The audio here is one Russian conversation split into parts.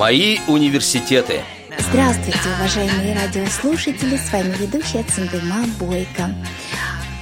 Мои университеты. Здравствуйте, уважаемые радиослушатели, с вами ведущая Циндыма Бойко.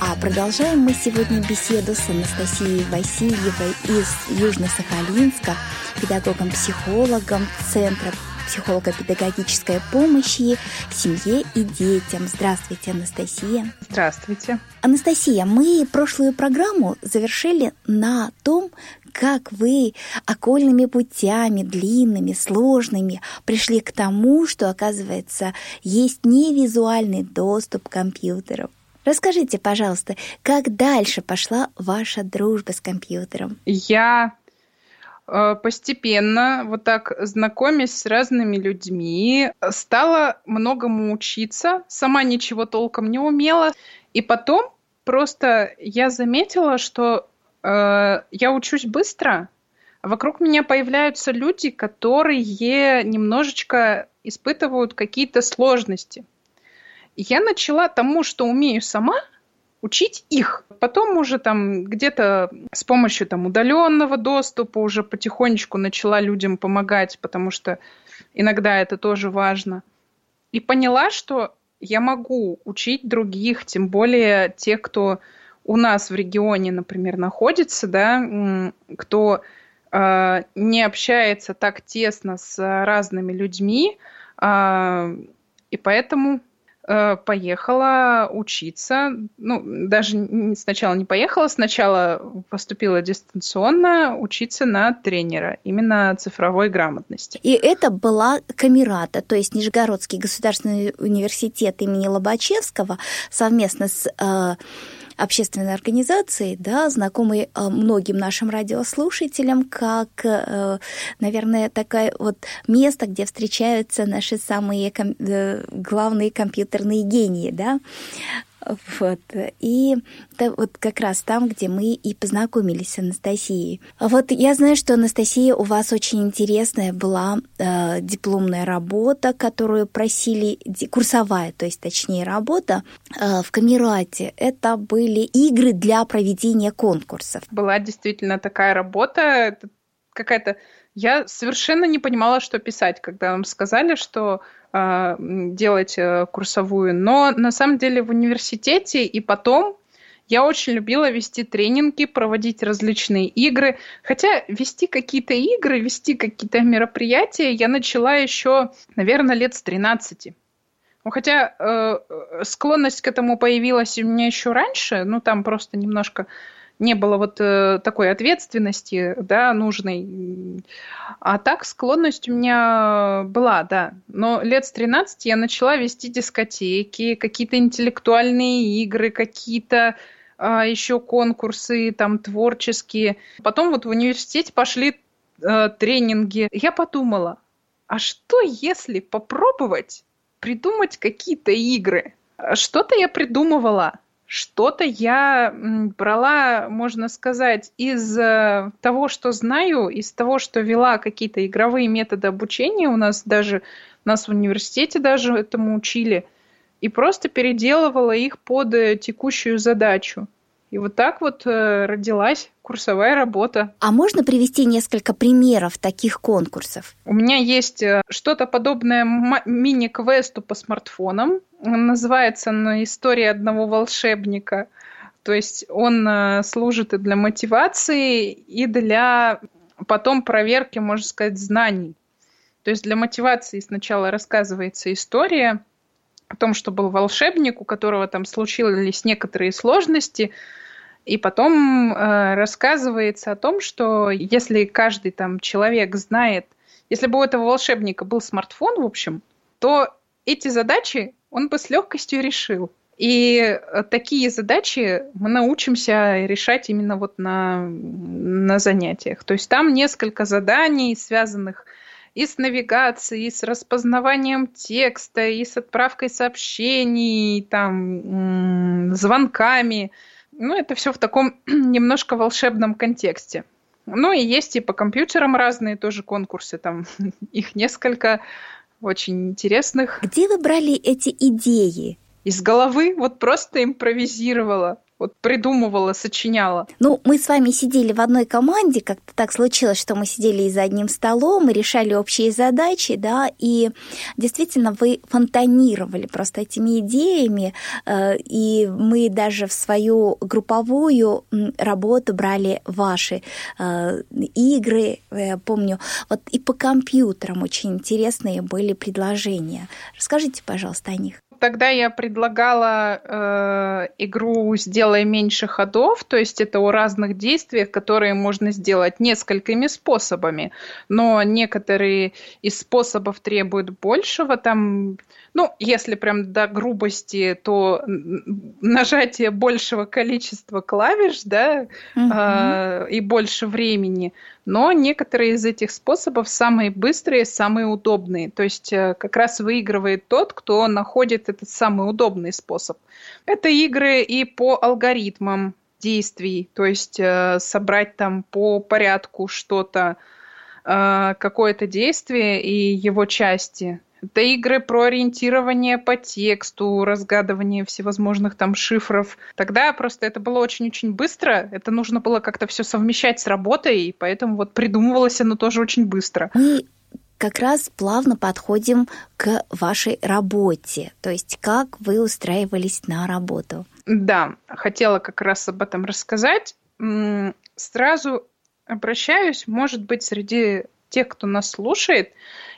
А продолжаем мы сегодня беседу с Анастасией Васильевой из Южно-Сахалинска, педагогом-психологом Центра психолого-педагогической помощи семье и детям. Здравствуйте, Анастасия. Здравствуйте. Анастасия, мы прошлую программу завершили на том, как вы окольными путями, длинными, сложными, пришли к тому, что, оказывается, есть невизуальный доступ к компьютеру. Расскажите, пожалуйста, как дальше пошла ваша дружба с компьютером? Я э, постепенно, вот так знакомясь с разными людьми, стала многому учиться, сама ничего толком не умела. И потом просто я заметила, что э, я учусь быстро, а вокруг меня появляются люди, которые немножечко испытывают какие-то сложности. Я начала тому, что умею сама, учить их. Потом уже там где-то с помощью там удаленного доступа уже потихонечку начала людям помогать, потому что иногда это тоже важно. И поняла, что я могу учить других, тем более тех, кто у нас в регионе, например, находится, да, кто э, не общается так тесно с разными людьми, э, и поэтому э, поехала учиться. Ну, даже сначала не поехала, сначала поступила дистанционно учиться на тренера, именно цифровой грамотности. И это была Камерата, то есть Нижегородский государственный университет имени Лобачевского совместно с э, общественной организации, да, знакомой э, многим нашим радиослушателям, как, э, наверное, такое вот место, где встречаются наши самые э, главные компьютерные гении, да, вот. И это вот как раз там, где мы и познакомились с Анастасией. Вот я знаю, что Анастасия, у вас очень интересная была э, дипломная работа, которую просили, курсовая, то есть точнее работа э, в Камерате. Это были игры для проведения конкурсов. Была действительно такая работа, какая-то... Я совершенно не понимала, что писать, когда нам сказали, что делать э, курсовую. Но на самом деле в университете и потом я очень любила вести тренинги, проводить различные игры. Хотя вести какие-то игры, вести какие-то мероприятия я начала еще, наверное, лет с 13. Ну, хотя э, склонность к этому появилась у меня еще раньше, ну там просто немножко не было вот э, такой ответственности, да, нужной. А так склонность у меня была, да. Но лет с 13 я начала вести дискотеки, какие-то интеллектуальные игры, какие-то а, еще конкурсы там творческие. Потом вот в университете пошли э, тренинги. Я подумала, а что если попробовать придумать какие-то игры? Что-то я придумывала что-то я брала, можно сказать, из э, того, что знаю, из того, что вела какие-то игровые методы обучения. У нас даже, нас в университете даже этому учили. И просто переделывала их под э, текущую задачу. И вот так вот э, родилась курсовая работа. А можно привести несколько примеров таких конкурсов? У меня есть э, что-то подобное мини-квесту по смартфонам. Называется он «История одного волшебника». То есть он э, служит и для мотивации, и для потом проверки, можно сказать, знаний. То есть для мотивации сначала рассказывается история о том, что был волшебник, у которого там случились некоторые сложности, и потом э, рассказывается о том, что если каждый там человек знает, если бы у этого волшебника был смартфон, в общем, то эти задачи он бы с легкостью решил. И э, такие задачи мы научимся решать именно вот на, на занятиях. То есть там несколько заданий, связанных и с навигацией, и с распознаванием текста, и с отправкой сообщений, и там, звонками – ну, это все в таком немножко волшебном контексте. Ну, и есть и по компьютерам разные тоже конкурсы, там их несколько очень интересных. Где вы брали эти идеи? Из головы вот просто импровизировала. Вот придумывала, сочиняла? Ну, мы с вами сидели в одной команде, как-то так случилось, что мы сидели и за одним столом, и решали общие задачи, да, и действительно вы фонтанировали просто этими идеями, э, и мы даже в свою групповую работу брали ваши э, игры, я помню, вот и по компьютерам очень интересные были предложения. Расскажите, пожалуйста, о них тогда я предлагала э, игру «Сделай меньше ходов», то есть это о разных действиях, которые можно сделать несколькими способами, но некоторые из способов требуют большего, там ну, если прям до грубости, то нажатие большего количества клавиш, да, угу. э, и больше времени. Но некоторые из этих способов самые быстрые, самые удобные. То есть э, как раз выигрывает тот, кто находит этот самый удобный способ. Это игры и по алгоритмам действий, то есть э, собрать там по порядку что-то, э, какое-то действие и его части это игры про ориентирование по тексту, разгадывание всевозможных там шифров. Тогда просто это было очень-очень быстро. Это нужно было как-то все совмещать с работой, и поэтому вот придумывалось оно тоже очень быстро. Мы как раз плавно подходим к вашей работе. То есть как вы устраивались на работу? Да, хотела как раз об этом рассказать. Сразу обращаюсь, может быть, среди тех, кто нас слушает,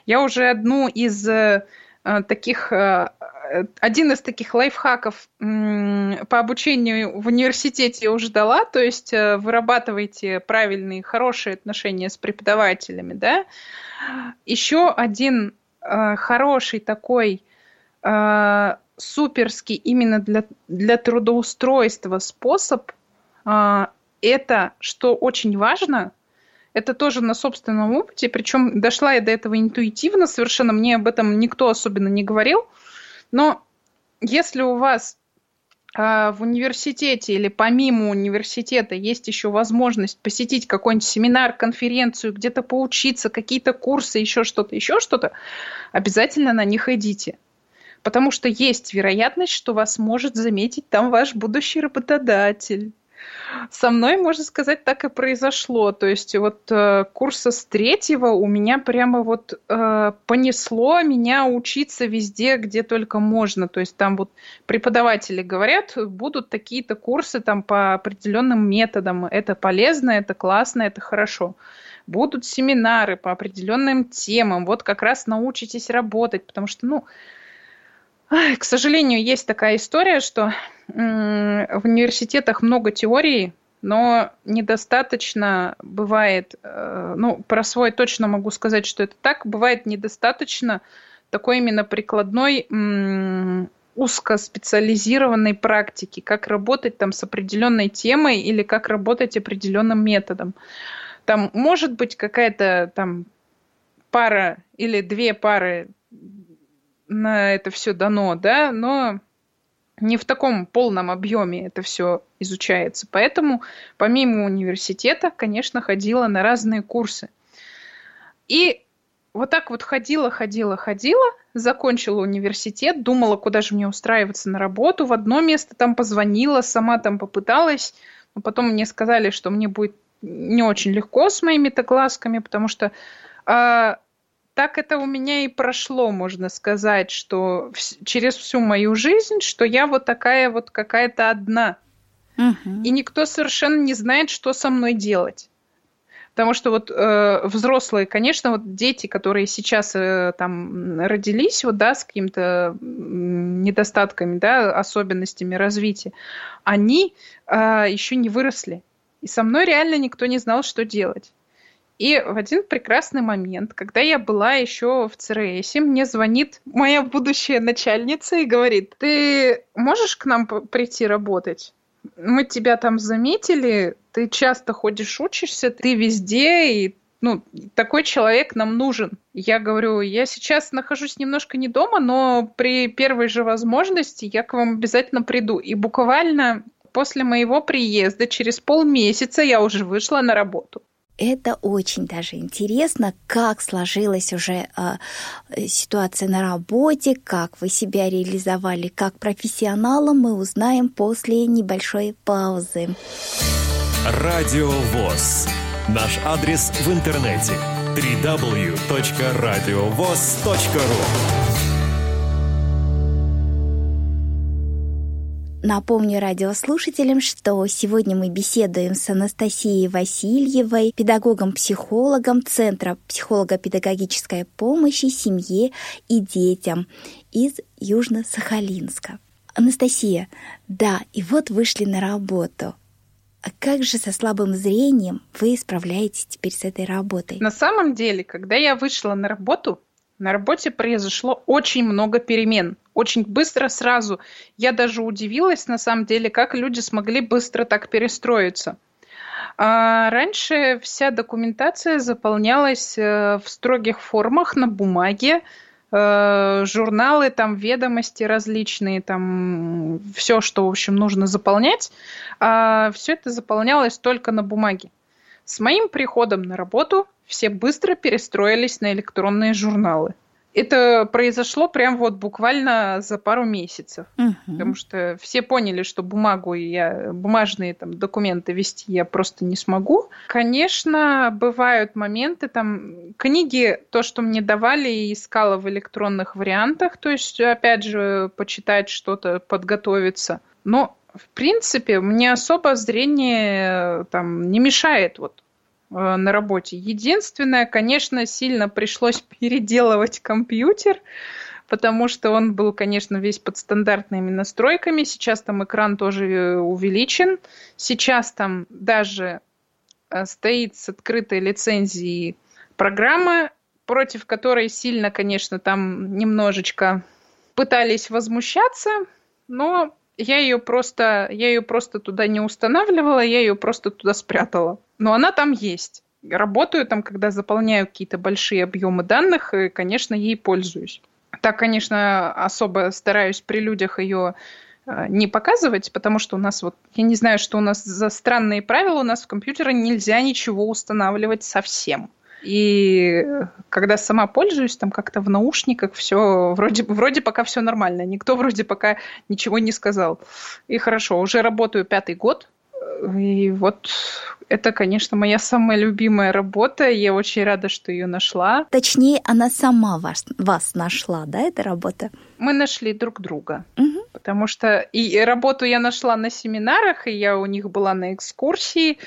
я уже одну из э, таких э, один из таких лайфхаков по обучению в университете уже дала, то есть э, вырабатывайте правильные, хорошие отношения с преподавателями, да. Еще один хороший такой суперский именно для, для трудоустройства способ это, что очень важно, это тоже на собственном опыте, причем дошла я до этого интуитивно совершенно, мне об этом никто особенно не говорил, но если у вас э, в университете или помимо университета есть еще возможность посетить какой-нибудь семинар, конференцию, где-то поучиться, какие-то курсы, еще что-то, еще что-то, обязательно на них идите. Потому что есть вероятность, что вас может заметить там ваш будущий работодатель со мной, можно сказать, так и произошло. То есть вот э, курса с третьего у меня прямо вот э, понесло меня учиться везде, где только можно. То есть там вот преподаватели говорят, будут такие-то курсы там по определенным методам. Это полезно, это классно, это хорошо. Будут семинары по определенным темам. Вот как раз научитесь работать, потому что, ну, к сожалению, есть такая история, что в университетах много теории, но недостаточно бывает, э, ну, про свой точно могу сказать, что это так, бывает недостаточно такой именно прикладной узкоспециализированной практики, как работать там с определенной темой или как работать определенным методом. Там может быть какая-то там пара или две пары на это все дано, да, но не в таком полном объеме это все изучается. Поэтому помимо университета, конечно, ходила на разные курсы. И вот так вот ходила, ходила, ходила, закончила университет, думала, куда же мне устраиваться на работу. В одно место там позвонила, сама там попыталась, но потом мне сказали, что мне будет не очень легко с моими-то глазками, потому что э, так это у меня и прошло, можно сказать, что через всю мою жизнь, что я вот такая вот какая-то одна. Угу. И никто совершенно не знает, что со мной делать. Потому что вот э, взрослые, конечно, вот дети, которые сейчас э, там родились, вот, да, с какими-то недостатками, да, особенностями развития, они э, еще не выросли. И со мной реально никто не знал, что делать. И в один прекрасный момент, когда я была еще в ЦРС, мне звонит моя будущая начальница и говорит, ты можешь к нам прийти работать? Мы тебя там заметили, ты часто ходишь, учишься, ты везде, и ну, такой человек нам нужен. Я говорю, я сейчас нахожусь немножко не дома, но при первой же возможности я к вам обязательно приду. И буквально после моего приезда, через полмесяца я уже вышла на работу. Это очень даже интересно, как сложилась уже э, ситуация на работе, как вы себя реализовали как профессионалом, мы узнаем после небольшой паузы. Радио ВОЗ. Наш адрес в интернете www.radiovoz.ru Напомню радиослушателям, что сегодня мы беседуем с Анастасией Васильевой, педагогом-психологом Центра психолого-педагогической помощи семье и детям из Южно-Сахалинска. Анастасия, да, и вот вышли на работу. А как же со слабым зрением вы справляетесь теперь с этой работой? На самом деле, когда я вышла на работу, на работе произошло очень много перемен. Очень быстро сразу. Я даже удивилась, на самом деле, как люди смогли быстро так перестроиться. А раньше вся документация заполнялась э, в строгих формах на бумаге, э, журналы, там ведомости различные, там все, что, в общем, нужно заполнять, а все это заполнялось только на бумаге. С моим приходом на работу все быстро перестроились на электронные журналы. Это произошло прям вот буквально за пару месяцев, угу. потому что все поняли, что бумагу я бумажные там документы вести я просто не смогу. Конечно, бывают моменты там книги, то, что мне давали, искала в электронных вариантах, то есть опять же почитать что-то, подготовиться. Но в принципе мне особо зрение там не мешает вот Э, на работе. Единственное, конечно, сильно пришлось переделывать компьютер, потому что он был, конечно, весь под стандартными настройками. Сейчас там экран тоже э, увеличен. Сейчас там даже э, стоит с открытой лицензией программа, против которой сильно, конечно, там немножечко пытались возмущаться, но я ее просто, я ее просто туда не устанавливала, я ее просто туда спрятала. Но она там есть. Работаю там, когда заполняю какие-то большие объемы данных, и, конечно, ей пользуюсь. Так, конечно, особо стараюсь при людях ее э, не показывать, потому что у нас вот, я не знаю, что у нас за странные правила, у нас в компьютере нельзя ничего устанавливать совсем. И когда сама пользуюсь, там как-то в наушниках все вроде, вроде пока все нормально. Никто вроде пока ничего не сказал. И хорошо, уже работаю пятый год. И вот это, конечно, моя самая любимая работа. Я очень рада, что ее нашла. Точнее, она сама вас, вас нашла, да, эта работа? Мы нашли друг друга. Угу. Потому что и работу я нашла на семинарах, и я у них была на экскурсии.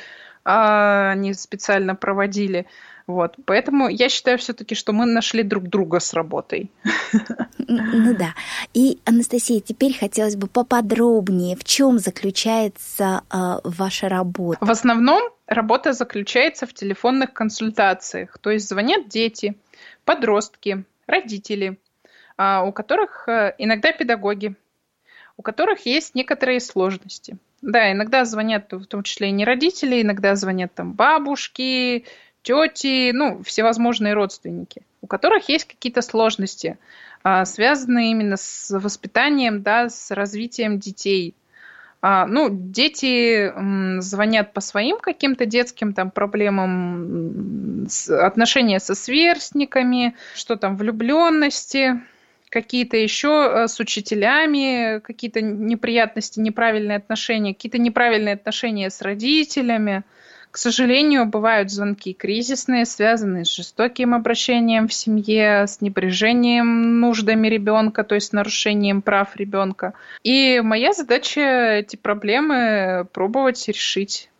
А, они специально проводили. Вот, поэтому я считаю все-таки, что мы нашли друг друга с работой. Ну да. И, Анастасия, теперь хотелось бы поподробнее, в чем заключается э, ваша работа? В основном работа заключается в телефонных консультациях. То есть звонят дети, подростки, родители, э, у которых э, иногда педагоги, у которых есть некоторые сложности. Да, иногда звонят в том числе и не родители, иногда звонят там бабушки, тети, ну, всевозможные родственники, у которых есть какие-то сложности, а, связанные именно с воспитанием, да, с развитием детей. А, ну, дети звонят по своим каким-то детским там проблемам, отношения со сверстниками, что там, влюбленности, какие-то еще э, с учителями, какие-то неприятности, неправильные отношения, какие-то неправильные отношения с родителями. К сожалению, бывают звонки кризисные, связанные с жестоким обращением в семье, с небрежением нуждами ребенка, то есть нарушением прав ребенка. И моя задача эти проблемы пробовать решить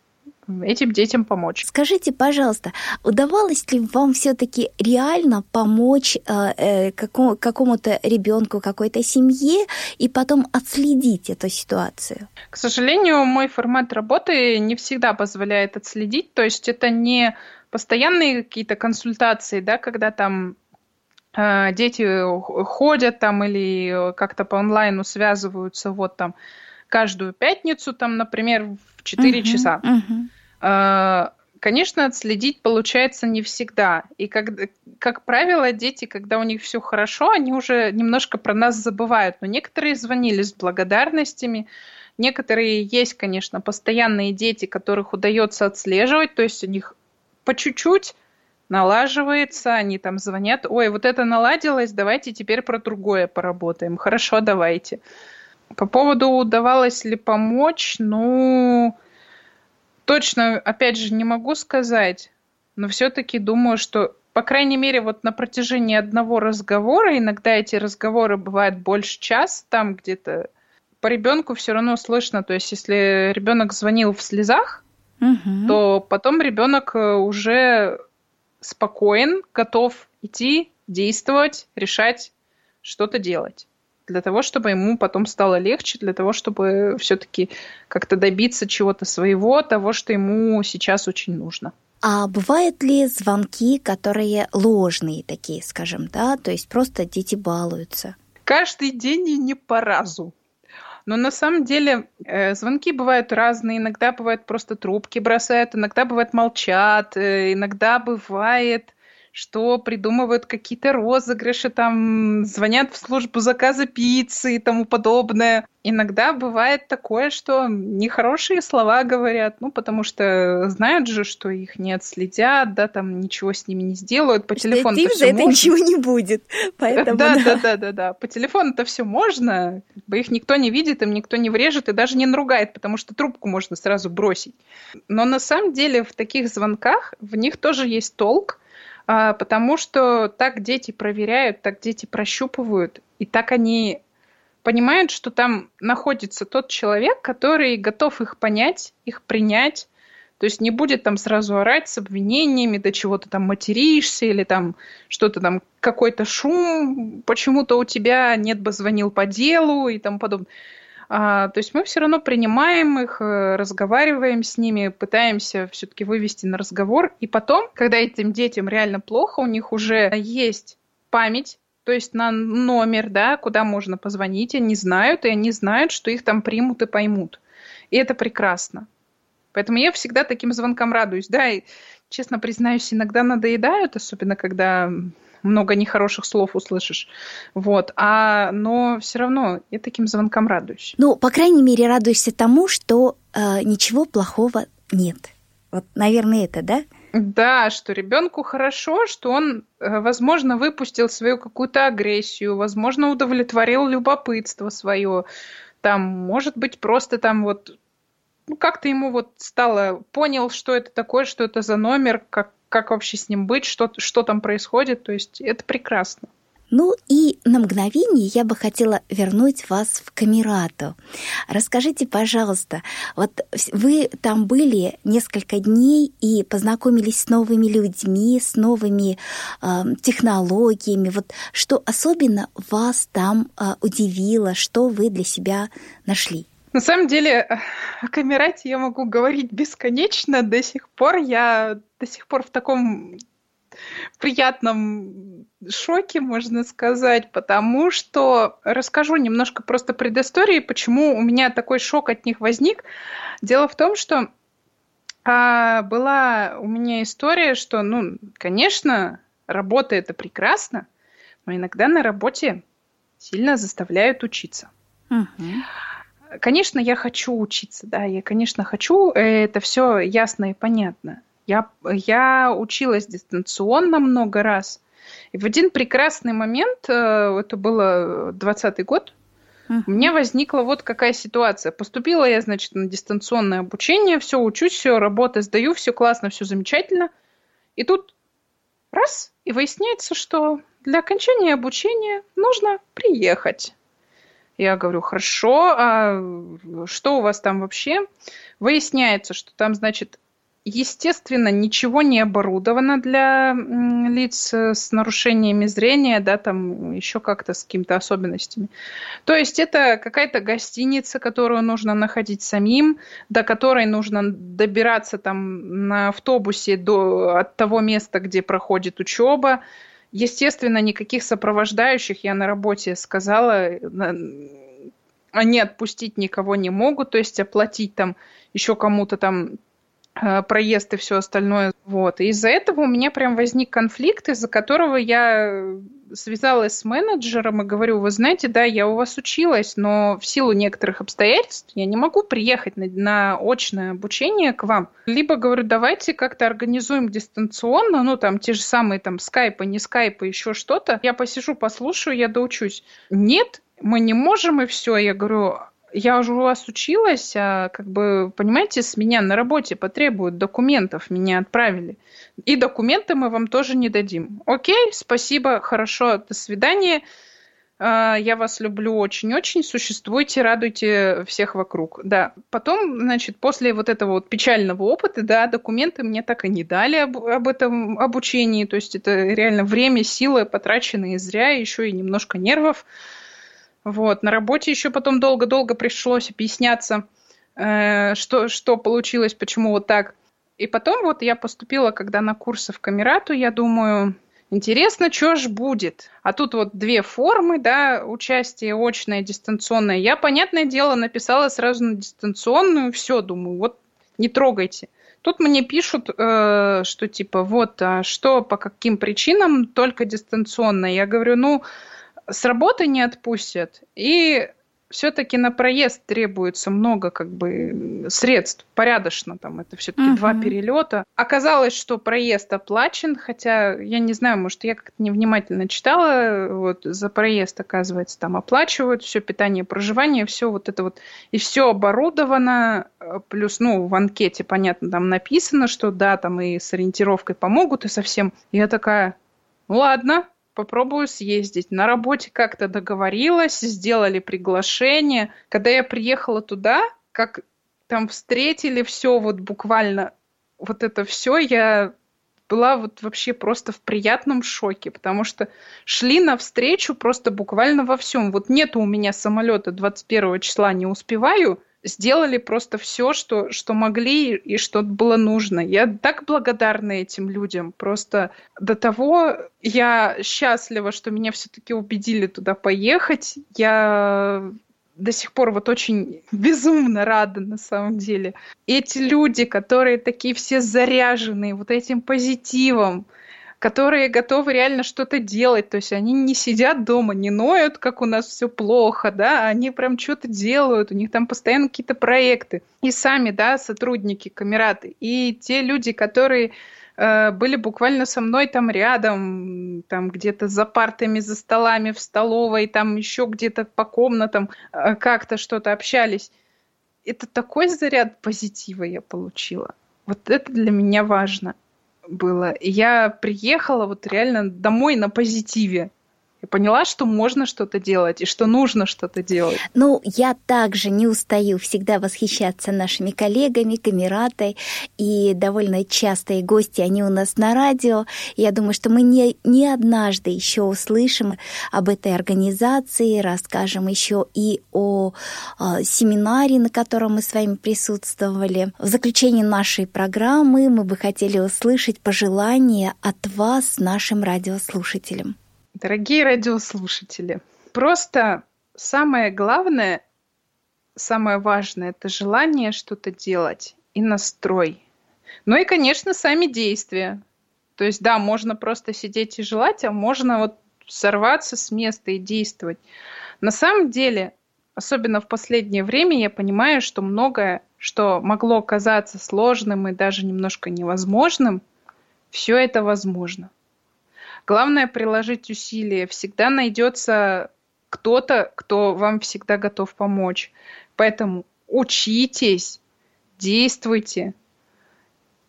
этим детям помочь. Скажите, пожалуйста, удавалось ли вам все-таки реально помочь э, э какому- какому-то ребенку, какой-то семье и потом отследить эту ситуацию? К сожалению, мой формат работы не всегда позволяет отследить, то есть это не постоянные какие-то консультации, да, когда там э, дети ходят там или как-то по онлайну связываются, вот там каждую пятницу, там, например, в 4 uh-huh, часа. Uh-huh. Конечно, отследить получается не всегда. И как, как правило, дети, когда у них все хорошо, они уже немножко про нас забывают. Но некоторые звонили с благодарностями, Некоторые есть, конечно, постоянные дети, которых удается отслеживать, то есть у них по чуть-чуть налаживается, они там звонят, ой, вот это наладилось, давайте теперь про другое поработаем. Хорошо, давайте. По поводу удавалось ли помочь, ну, точно, опять же, не могу сказать, но все-таки думаю, что, по крайней мере, вот на протяжении одного разговора, иногда эти разговоры бывают больше часа, там где-то по ребенку все равно слышно, то есть если ребенок звонил в слезах, угу. то потом ребенок э, уже спокоен, готов идти, действовать, решать, что-то делать. Для того, чтобы ему потом стало легче, для того, чтобы все-таки как-то добиться чего-то своего, того, что ему сейчас очень нужно. А бывают ли звонки, которые ложные такие, скажем, да, то есть просто дети балуются? Каждый день и не по разу. Но на самом деле э, звонки бывают разные. Иногда бывают просто трубки бросают, иногда бывает молчат, э, иногда бывает что придумывают какие-то розыгрыши, там звонят в службу заказа пиццы и тому подобное. Иногда бывает такое, что нехорошие слова говорят, ну, потому что знают же, что их не отследят, да, там ничего с ними не сделают, по телефону это за это можно. ничего не будет, поэтому да, да, да, да, да, да, по телефону это все можно, их никто не видит, им никто не врежет и даже не наругает, потому что трубку можно сразу бросить. Но на самом деле в таких звонках в них тоже есть толк, потому что так дети проверяют, так дети прощупывают, и так они понимают, что там находится тот человек, который готов их понять, их принять, то есть не будет там сразу орать с обвинениями, до чего ты там материшься или там что-то там, какой-то шум, почему-то у тебя нет бы звонил по делу и тому подобное. А, то есть мы все равно принимаем их, э, разговариваем с ними, пытаемся все-таки вывести на разговор. И потом, когда этим детям реально плохо, у них уже есть память, то есть на номер, да, куда можно позвонить, они знают, и они знают, что их там примут и поймут. И это прекрасно. Поэтому я всегда таким звонкам радуюсь. Да, и, честно признаюсь, иногда надоедают, особенно когда много нехороших слов услышишь. Вот. А, но все равно я таким звонкам радуюсь. Ну, по крайней мере, радуешься тому, что э, ничего плохого нет. Вот, наверное, это, да? Да, что ребенку хорошо, что он, э, возможно, выпустил свою какую-то агрессию, возможно, удовлетворил любопытство свое. Там, может быть, просто там вот ну, как-то ему вот стало, понял, что это такое, что это за номер, как, как вообще с ним быть, что, что там происходит. То есть это прекрасно. Ну и на мгновение я бы хотела вернуть вас в Камерату. Расскажите, пожалуйста, вот вы там были несколько дней и познакомились с новыми людьми, с новыми э, технологиями. Вот что особенно вас там э, удивило, что вы для себя нашли? На самом деле, о Камерате я могу говорить бесконечно. До сих пор я до сих пор в таком приятном шоке, можно сказать, потому что расскажу немножко просто предыстории, почему у меня такой шок от них возник. Дело в том, что а, была у меня история, что, ну, конечно, работа это прекрасно, но иногда на работе сильно заставляют учиться. Угу. Конечно, я хочу учиться, да, я, конечно, хочу, это все ясно и понятно. Я, я училась дистанционно много раз, и в один прекрасный момент, э, это было 20 год, uh-huh. у меня возникла вот какая ситуация. Поступила я, значит, на дистанционное обучение, все учусь, все, работы сдаю, все классно, все замечательно. И тут раз, и выясняется, что для окончания обучения нужно приехать. Я говорю, хорошо, а что у вас там вообще? Выясняется, что там, значит, естественно, ничего не оборудовано для лиц с нарушениями зрения, да, там еще как-то с какими-то особенностями. То есть это какая-то гостиница, которую нужно находить самим, до которой нужно добираться там на автобусе до, от того места, где проходит учеба. Естественно, никаких сопровождающих я на работе сказала, они отпустить никого не могут, то есть оплатить там еще кому-то там проезд и все остальное. Вот. И из-за этого у меня прям возник конфликт, из-за которого я связалась с менеджером и говорю, вы знаете, да, я у вас училась, но в силу некоторых обстоятельств я не могу приехать на, на очное обучение к вам. Либо говорю, давайте как-то организуем дистанционно, ну там те же самые там скайпы, не скайпы, еще что-то. Я посижу, послушаю, я доучусь. Нет, мы не можем и все. Я говорю, я уже у вас училась, а как бы, понимаете, с меня на работе потребуют документов, меня отправили. И документы мы вам тоже не дадим. Окей, спасибо, хорошо, до свидания. А, я вас люблю очень-очень. Существуйте, радуйте всех вокруг. Да. Потом, значит, после вот этого вот печального опыта, да, документы мне так и не дали об, об этом обучении. То есть это реально время, силы потраченные зря, еще и немножко нервов. Вот. На работе еще потом долго-долго пришлось объясняться, э, что, что получилось, почему вот так. И потом вот я поступила, когда на курсы в Камерату, я думаю, интересно, что ж будет. А тут вот две формы, да, участие очное, дистанционное. Я, понятное дело, написала сразу на дистанционную, все, думаю, вот не трогайте. Тут мне пишут, э, что типа вот, а что, по каким причинам только дистанционно. Я говорю, ну, с работы не отпустят, и все-таки на проезд требуется много как бы средств, порядочно там, это все-таки uh-huh. два перелета. Оказалось, что проезд оплачен, хотя я не знаю, может, я как-то невнимательно читала, вот за проезд, оказывается, там оплачивают все питание, проживание, все вот это вот, и все оборудовано, плюс, ну, в анкете, понятно, там написано, что да, там и с ориентировкой помогут, и совсем. Я такая, ну ладно, попробую съездить. На работе как-то договорилась, сделали приглашение. Когда я приехала туда, как там встретили все вот буквально вот это все, я была вот вообще просто в приятном шоке, потому что шли навстречу просто буквально во всем. Вот нету у меня самолета 21 числа, не успеваю, сделали просто все, что, что могли и что было нужно. Я так благодарна этим людям. Просто до того я счастлива, что меня все-таки убедили туда поехать. Я до сих пор вот очень безумно рада на самом деле. Эти люди, которые такие все заряженные вот этим позитивом, которые готовы реально что-то делать. То есть они не сидят дома, не ноют, как у нас все плохо, да, они прям что-то делают, у них там постоянно какие-то проекты. И сами, да, сотрудники Камераты, и те люди, которые э, были буквально со мной там рядом, там где-то за партами, за столами в столовой, там еще где-то по комнатам э, как-то что-то общались. Это такой заряд позитива я получила. Вот это для меня важно было. И я приехала вот реально домой на позитиве и поняла, что можно что-то делать и что нужно что-то делать. Ну, я также не устаю всегда восхищаться нашими коллегами, камератой, и довольно частые гости, они у нас на радио. Я думаю, что мы не, не однажды еще услышим об этой организации, расскажем еще и о, о семинаре, на котором мы с вами присутствовали. В заключении нашей программы мы бы хотели услышать пожелания от вас, нашим радиослушателям. Дорогие радиослушатели, просто самое главное, самое важное – это желание что-то делать и настрой. Ну и, конечно, сами действия. То есть, да, можно просто сидеть и желать, а можно вот сорваться с места и действовать. На самом деле, особенно в последнее время, я понимаю, что многое, что могло казаться сложным и даже немножко невозможным, все это возможно. Главное приложить усилия. Всегда найдется кто-то, кто вам всегда готов помочь. Поэтому учитесь, действуйте,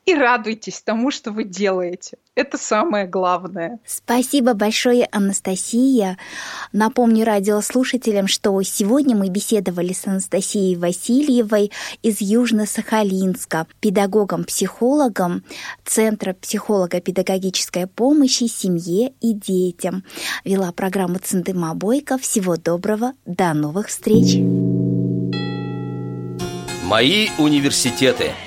и радуйтесь тому, что вы делаете. Это самое главное. Спасибо большое, Анастасия. Напомню радиослушателям, что сегодня мы беседовали с Анастасией Васильевой из Южно-Сахалинска, педагогом-психологом Центра психолого-педагогической помощи семье и детям. Вела программу Циндыма Бойко. Всего доброго. До новых встреч. Мои университеты –